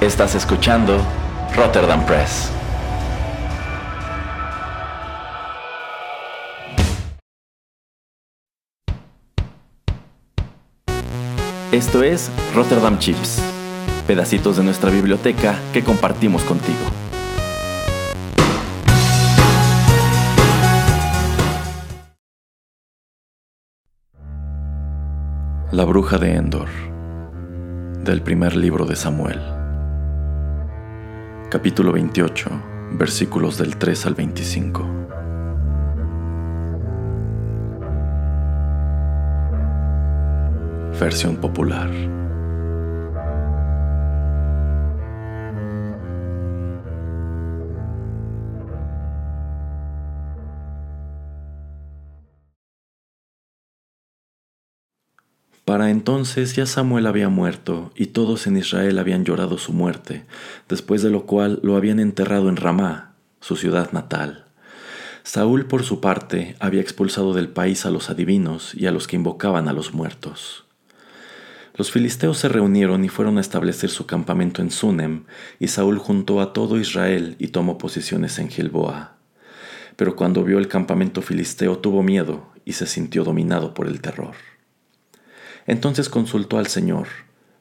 Estás escuchando Rotterdam Press. Esto es Rotterdam Chips, pedacitos de nuestra biblioteca que compartimos contigo. La bruja de Endor, del primer libro de Samuel. Capítulo 28, versículos del 3 al 25. Versión popular. Para entonces ya Samuel había muerto y todos en Israel habían llorado su muerte, después de lo cual lo habían enterrado en Ramá, su ciudad natal. Saúl, por su parte, había expulsado del país a los adivinos y a los que invocaban a los muertos. Los filisteos se reunieron y fueron a establecer su campamento en Sunem, y Saúl juntó a todo Israel y tomó posiciones en Gilboa. Pero cuando vio el campamento filisteo tuvo miedo y se sintió dominado por el terror. Entonces consultó al Señor,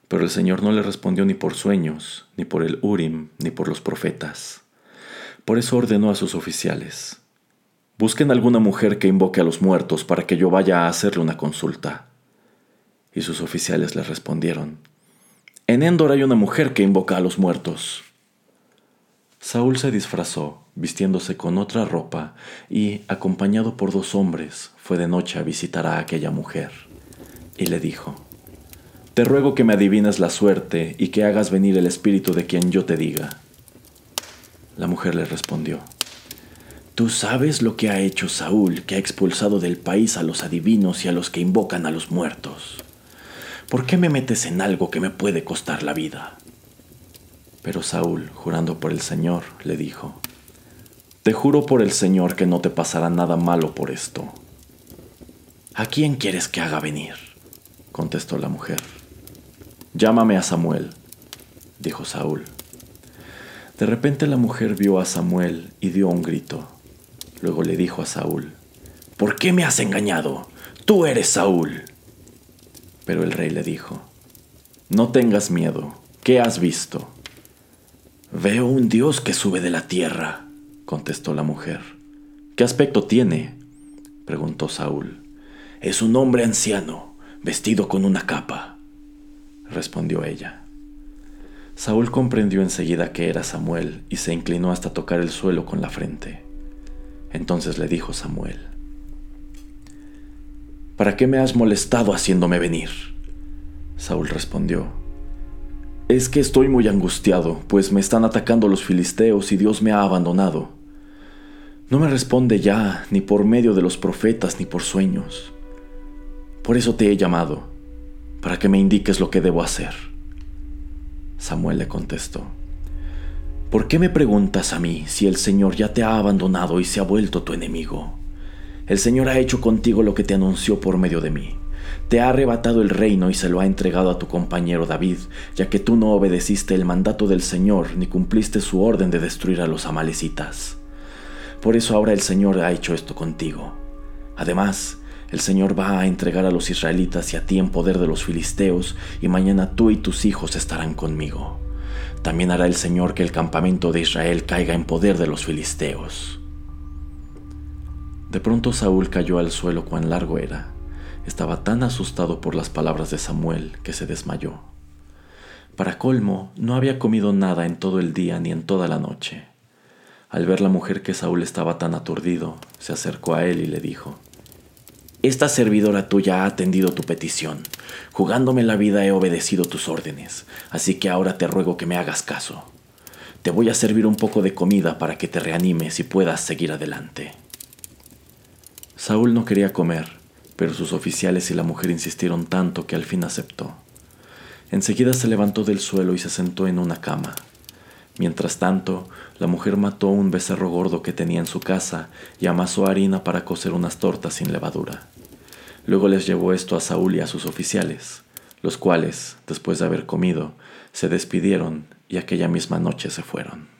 pero el Señor no le respondió ni por sueños, ni por el Urim, ni por los profetas. Por eso ordenó a sus oficiales, Busquen alguna mujer que invoque a los muertos para que yo vaya a hacerle una consulta. Y sus oficiales le respondieron, En Endor hay una mujer que invoca a los muertos. Saúl se disfrazó, vistiéndose con otra ropa, y, acompañado por dos hombres, fue de noche a visitar a aquella mujer y le dijo, Te ruego que me adivines la suerte y que hagas venir el espíritu de quien yo te diga. La mujer le respondió, Tú sabes lo que ha hecho Saúl, que ha expulsado del país a los adivinos y a los que invocan a los muertos. ¿Por qué me metes en algo que me puede costar la vida? Pero Saúl, jurando por el Señor, le dijo, Te juro por el Señor que no te pasará nada malo por esto. ¿A quién quieres que haga venir? Contestó la mujer. Llámame a Samuel, dijo Saúl. De repente la mujer vio a Samuel y dio un grito. Luego le dijo a Saúl, ¿Por qué me has engañado? Tú eres Saúl. Pero el rey le dijo, No tengas miedo, ¿qué has visto? Veo un dios que sube de la tierra, contestó la mujer. ¿Qué aspecto tiene? preguntó Saúl. Es un hombre anciano, vestido con una capa, respondió ella. Saúl comprendió enseguida que era Samuel y se inclinó hasta tocar el suelo con la frente. Entonces le dijo Samuel, ¿Para qué me has molestado haciéndome venir? Saúl respondió, Es que estoy muy angustiado, pues me están atacando los filisteos y Dios me ha abandonado. No me responde ya, ni por medio de los profetas, ni por sueños. Por eso te he llamado, para que me indiques lo que debo hacer. Samuel le contestó, ¿por qué me preguntas a mí si el Señor ya te ha abandonado y se ha vuelto tu enemigo? El Señor ha hecho contigo lo que te anunció por medio de mí. Te ha arrebatado el reino y se lo ha entregado a tu compañero David, ya que tú no obedeciste el mandato del Señor ni cumpliste su orden de destruir a los amalecitas. Por eso ahora el Señor ha hecho esto contigo. Además, el Señor va a entregar a los israelitas y a ti en poder de los filisteos, y mañana tú y tus hijos estarán conmigo. También hará el Señor que el campamento de Israel caiga en poder de los filisteos. De pronto Saúl cayó al suelo cuán largo era. Estaba tan asustado por las palabras de Samuel que se desmayó. Para colmo, no había comido nada en todo el día ni en toda la noche. Al ver la mujer que Saúl estaba tan aturdido, se acercó a él y le dijo, esta servidora tuya ha atendido tu petición. Jugándome la vida he obedecido tus órdenes, así que ahora te ruego que me hagas caso. Te voy a servir un poco de comida para que te reanimes y puedas seguir adelante. Saúl no quería comer, pero sus oficiales y la mujer insistieron tanto que al fin aceptó. Enseguida se levantó del suelo y se sentó en una cama. Mientras tanto, la mujer mató un becerro gordo que tenía en su casa y amasó harina para cocer unas tortas sin levadura. Luego les llevó esto a Saúl y a sus oficiales, los cuales, después de haber comido, se despidieron y aquella misma noche se fueron.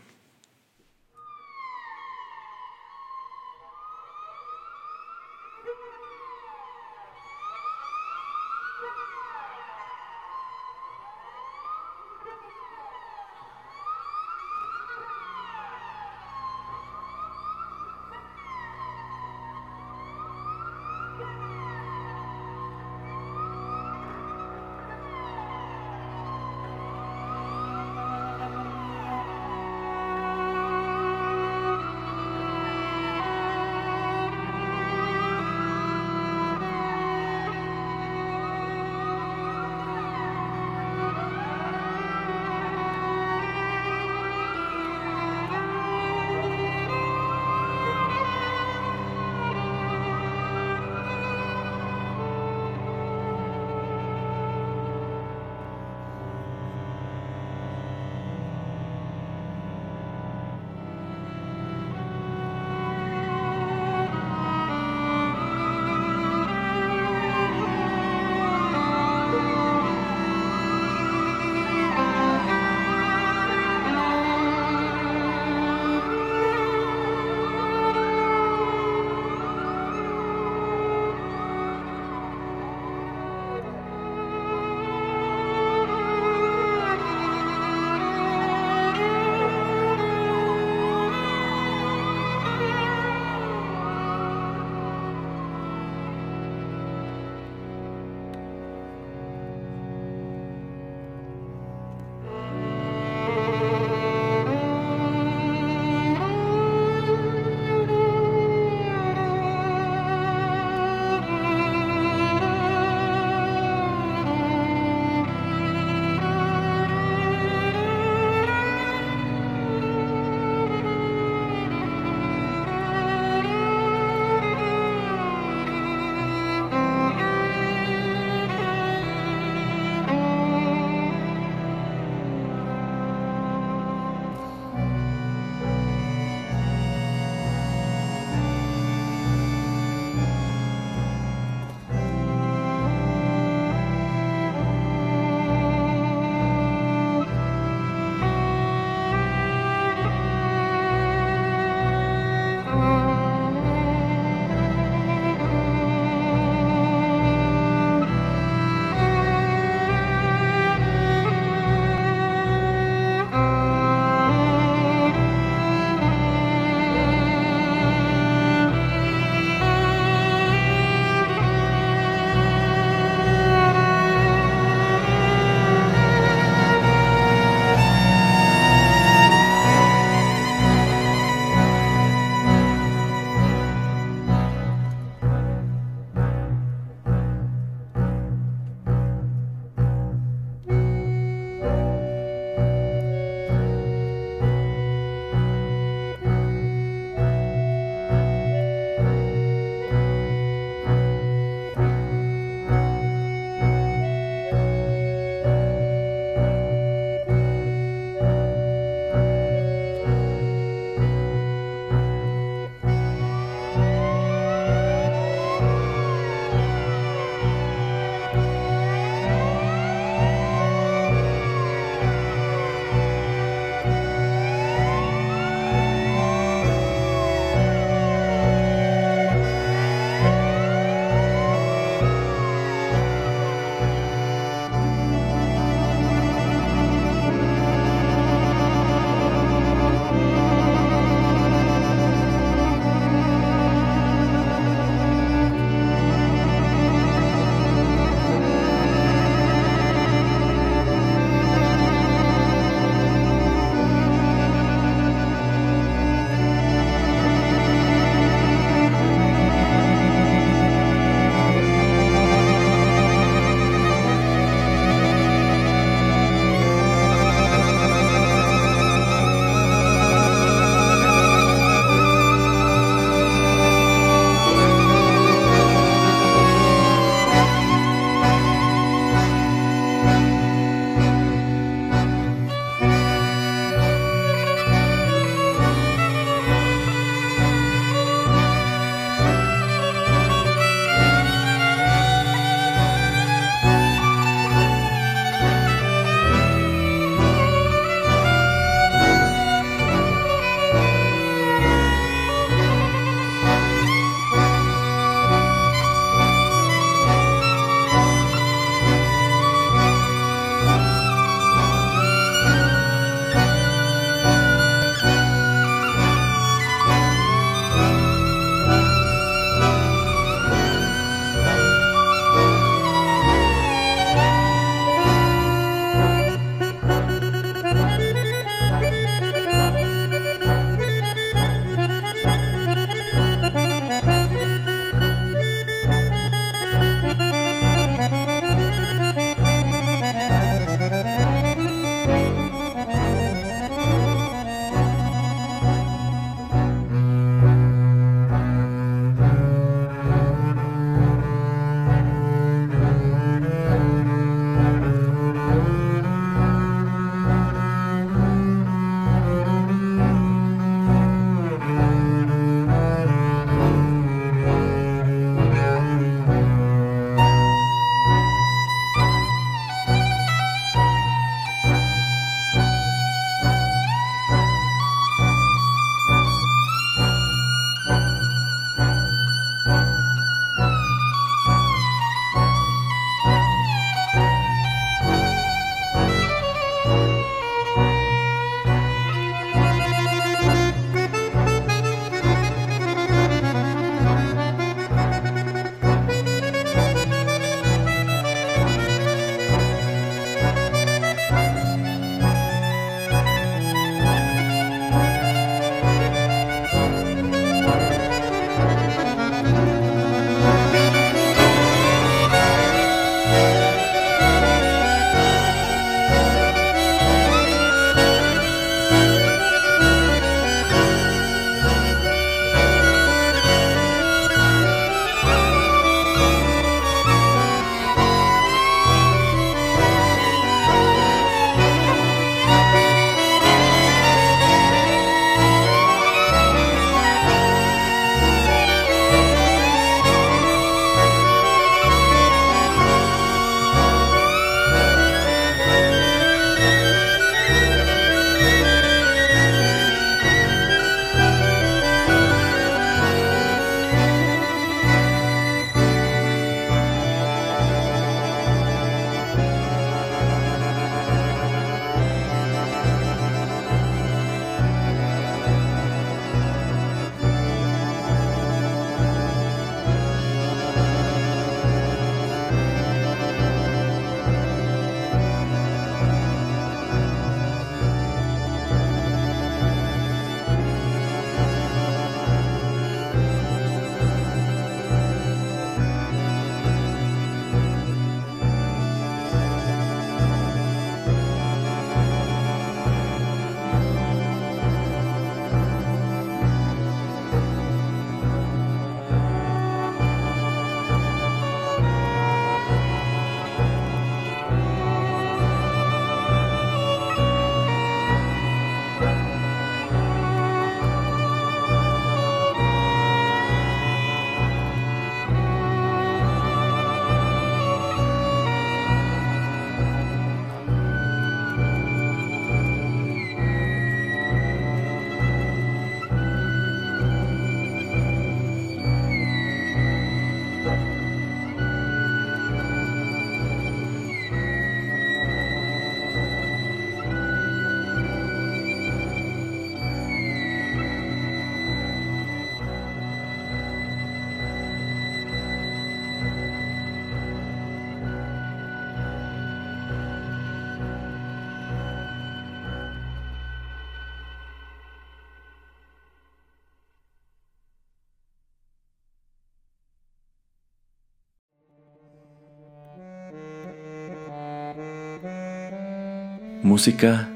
Música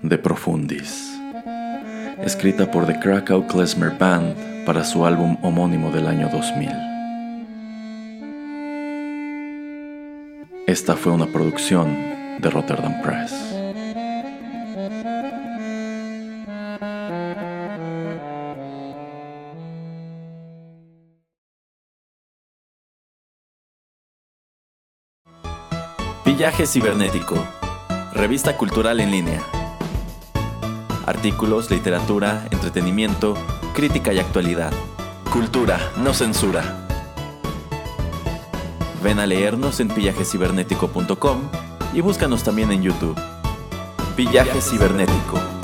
de Profundis, escrita por The Krakow Klezmer Band para su álbum homónimo del año 2000. Esta fue una producción de Rotterdam Press. Villaje Cibernético Revista cultural en línea. Artículos, literatura, entretenimiento, crítica y actualidad. Cultura, no censura. Ven a leernos en pillajecibernético.com y búscanos también en YouTube. Villaje Cibernético.